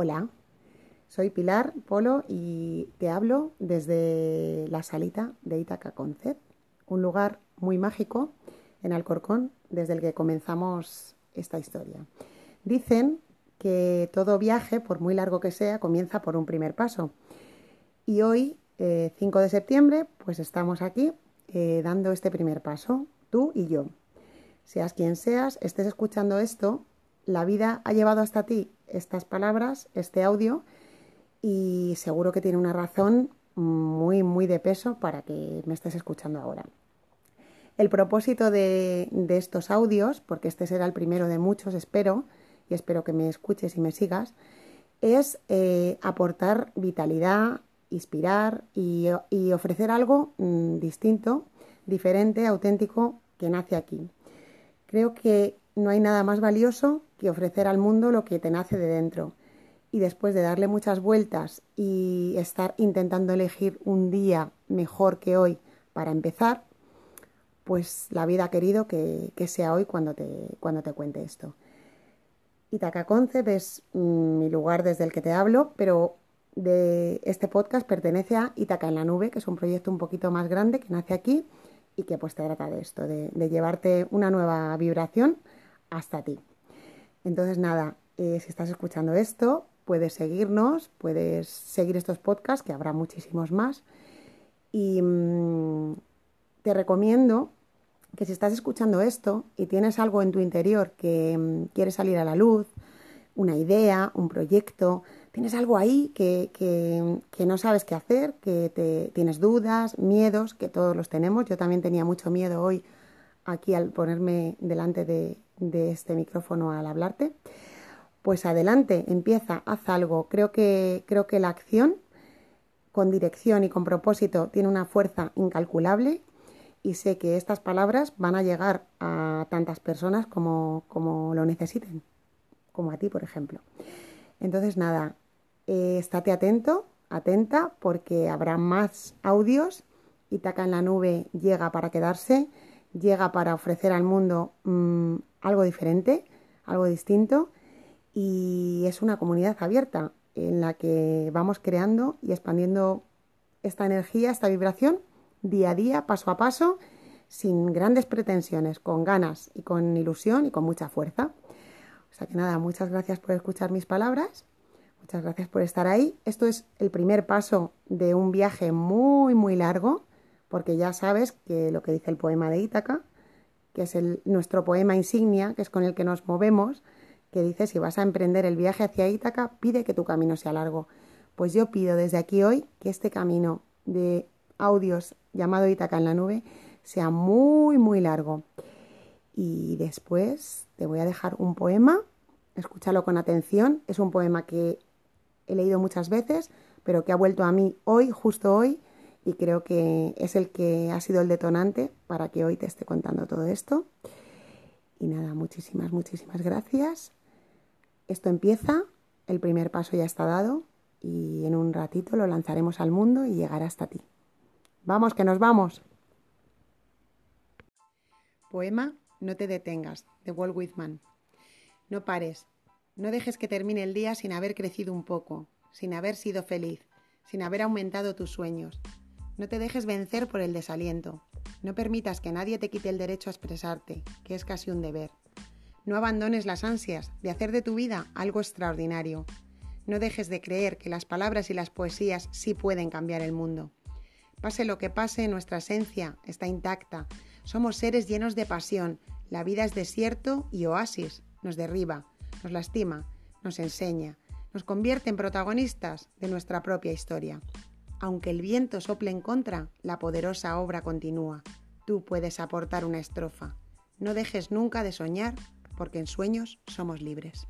Hola, soy Pilar Polo y te hablo desde la salita de Itaca Concept, un lugar muy mágico en Alcorcón desde el que comenzamos esta historia. Dicen que todo viaje, por muy largo que sea, comienza por un primer paso. Y hoy, 5 eh, de septiembre, pues estamos aquí eh, dando este primer paso, tú y yo. Seas quien seas, estés escuchando esto, la vida ha llevado hasta ti estas palabras, este audio, y seguro que tiene una razón muy, muy de peso para que me estés escuchando ahora. El propósito de, estos audios, porque este será el primero de muchos, espero, y espero que me escuches y me sigas, es eh, aportar vitalidad, inspirar y, ofrecer algo mm, distinto, diferente, auténtico, que nace aquí. Creo que no hay nada más valioso que ofrecer al mundo lo que te nace de dentro. Y después de darle muchas vueltas y estar intentando elegir un día mejor que hoy para empezar, pues la vida ha querido que, sea hoy cuando te, cuando te cuente esto. Itaca Concept es mm, mi lugar desde el que te hablo, pero de este podcast pertenece a Itaca en la Nube, que es un proyecto un poquito más grande que nace aquí y que pues te trata de esto, de, de llevarte una nueva vibración hasta ti. Entonces, nada, eh, si estás escuchando esto, puedes seguirnos, puedes seguir estos podcasts, que habrá muchísimos más. Y mm, te recomiendo que si estás escuchando esto y tienes algo en tu interior que mm, quiere salir a la luz, una idea, un proyecto, tienes algo ahí que, que, no sabes qué hacer, que te, tienes dudas, miedos, que todos los tenemos. Yo también tenía mucho miedo hoy aquí al ponerme delante de, de este micrófono al hablarte, pues adelante, empieza, haz algo. Creo que, creo que la acción con dirección y con propósito tiene una fuerza incalculable y sé que estas palabras van a llegar a tantas personas como, como lo necesiten, como a ti, por ejemplo. Entonces, nada, eh, estate atento, atenta, porque habrá más audios. Itaca en la nube llega para quedarse, llega para ofrecer al mundo mm, algo diferente, algo distinto y es una comunidad abierta en la que vamos creando y expandiendo esta energía, esta vibración día a día, paso a paso, sin grandes pretensiones, con ganas y con ilusión y con mucha fuerza. O sea que nada, muchas gracias por escuchar mis palabras, muchas gracias por estar ahí. Esto es el primer paso de un viaje muy, muy largo, porque ya sabes que lo que dice el poema de Ítaca, que es nuestro poema insignia, que es con el que nos movemos, que dice, si vas a emprender el viaje hacia Ítaca, pide que tu camino sea largo. Pues yo pido desde aquí hoy que este camino de audios llamado Ítaca en la nube sea muy, muy largo. Y después te voy a dejar un poema, escúchalo con atención, es un poema que he leído muchas veces, pero que ha vuelto a mí hoy, justo hoy, y creo que es el que ha sido el detonante para que hoy te esté contando todo esto. Y nada, muchísimas, muchísimas gracias. Esto empieza, el primer paso ya está dado y en un ratito lo lanzaremos al mundo y llegará hasta ti. Vamos, que nos vamos. Poema No te detengas, de Walt Whitman. No pares, no dejes que termine el día sin haber crecido un poco, sin haber sido feliz, sin haber aumentado tus sueños, no te dejes vencer por el desaliento. No permitas que nadie te quite el derecho a expresarte, que es casi un deber. No abandones las ansias de hacer de tu vida algo extraordinario. No dejes de creer que las palabras y las poesías sí pueden cambiar el mundo. Pase lo que pase, nuestra esencia está intacta. Somos seres llenos de pasión. La vida es desierto y oasis. Nos derriba, nos lastima, nos enseña, nos convierte en protagonistas de nuestra propia historia. Aunque el viento sople en contra, la poderosa obra continúa. Tú puedes aportar una estrofa. No dejes nunca de soñar, porque en sueños somos libres.